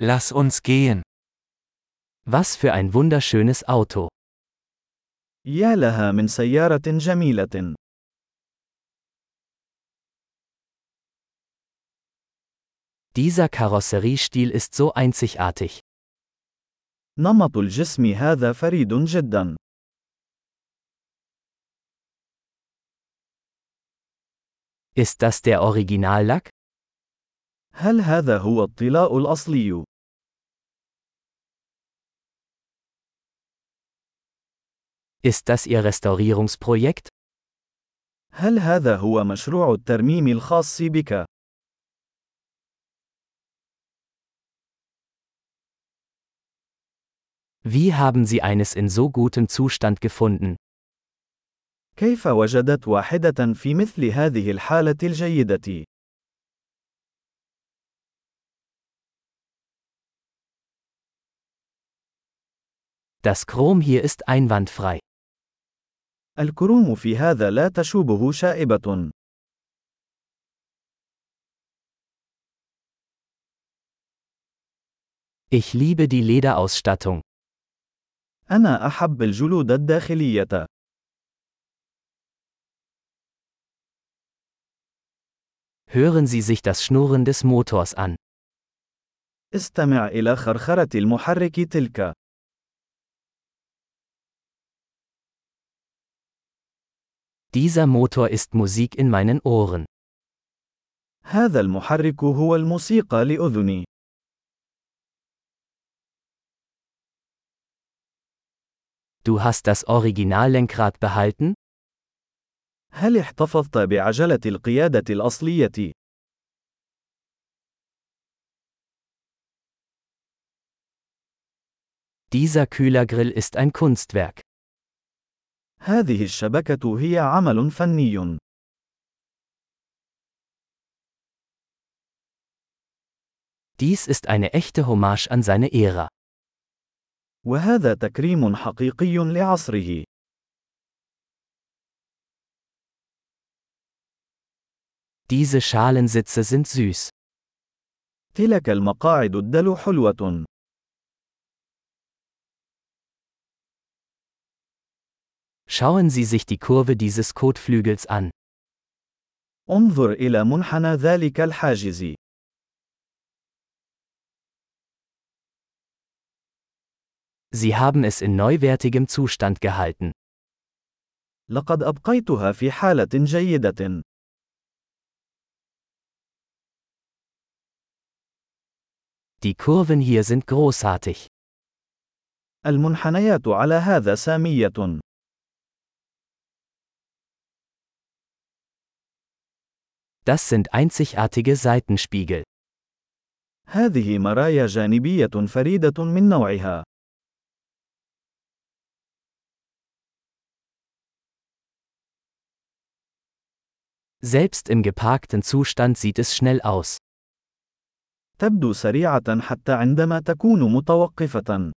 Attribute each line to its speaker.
Speaker 1: Lass uns gehen.
Speaker 2: Was für ein wunderschönes Auto.
Speaker 3: يا لها من سيارة جميلة.
Speaker 2: Dieser Karosseriestil ist so einzigartig.
Speaker 3: نمط الجسم هذا فريد جدا.
Speaker 2: Ist das der Originallack?
Speaker 3: هل هذا هو الطلاء الأصلي؟
Speaker 2: Ist das Ihr Restaurierungsprojekt?
Speaker 3: هل هذا هو مشروع الترميم الخاص بك؟
Speaker 2: Wie haben Sie eines in so gutem Zustand gefunden?
Speaker 3: كيف وجدت واحدة في مثل هذه الحالة الجيدة؟
Speaker 2: Das Chrom hier ist einwandfrei.
Speaker 3: الكروم في هذا لا تشوبه شائبة.
Speaker 2: Ich liebe die Lederausstattung.
Speaker 3: أنا أحب الجلود الداخلية.
Speaker 2: Hören Sie sich das Schnurren des Motors an.
Speaker 3: استمع إلى خرخرة المحرك تلك.
Speaker 2: Dieser Motor ist Musik in meinen Ohren.
Speaker 3: هذا المحرك هو الموسيقى لأذني.
Speaker 2: Du hast das Originallenkrad behalten?
Speaker 3: هل احتفظت بعجلة القيادة الأصلية؟
Speaker 2: Dieser Kühlergrill ist ein Kunstwerk.
Speaker 3: هذه الشبكة هي عمل فني.
Speaker 2: Dies ist eine echte Hommage an seine Ära.
Speaker 3: وهذا تكريم حقيقي لعصره.
Speaker 2: Diese Schalensitze sind süß.
Speaker 3: تلك المقاعد الدلو حلوة.
Speaker 2: Schauen Sie sich die Kurve dieses Kotflügels an.
Speaker 3: انظر إلى منحنى ذلك الحاجز.
Speaker 2: Sie haben es in neuwertigem Zustand gehalten.
Speaker 3: لقد أبقيتها في حالة جيدة.
Speaker 2: Die Kurven hier sind großartig.
Speaker 3: المنحنيات على هذا سامية.
Speaker 2: Das sind einzigartige Seitenspiegel.
Speaker 3: هذه مرايا جانبية فريدة من نوعها.
Speaker 2: Selbst im geparkten Zustand sieht es schnell aus.
Speaker 3: تبدو سريعة حتى عندما تكون متوقفة.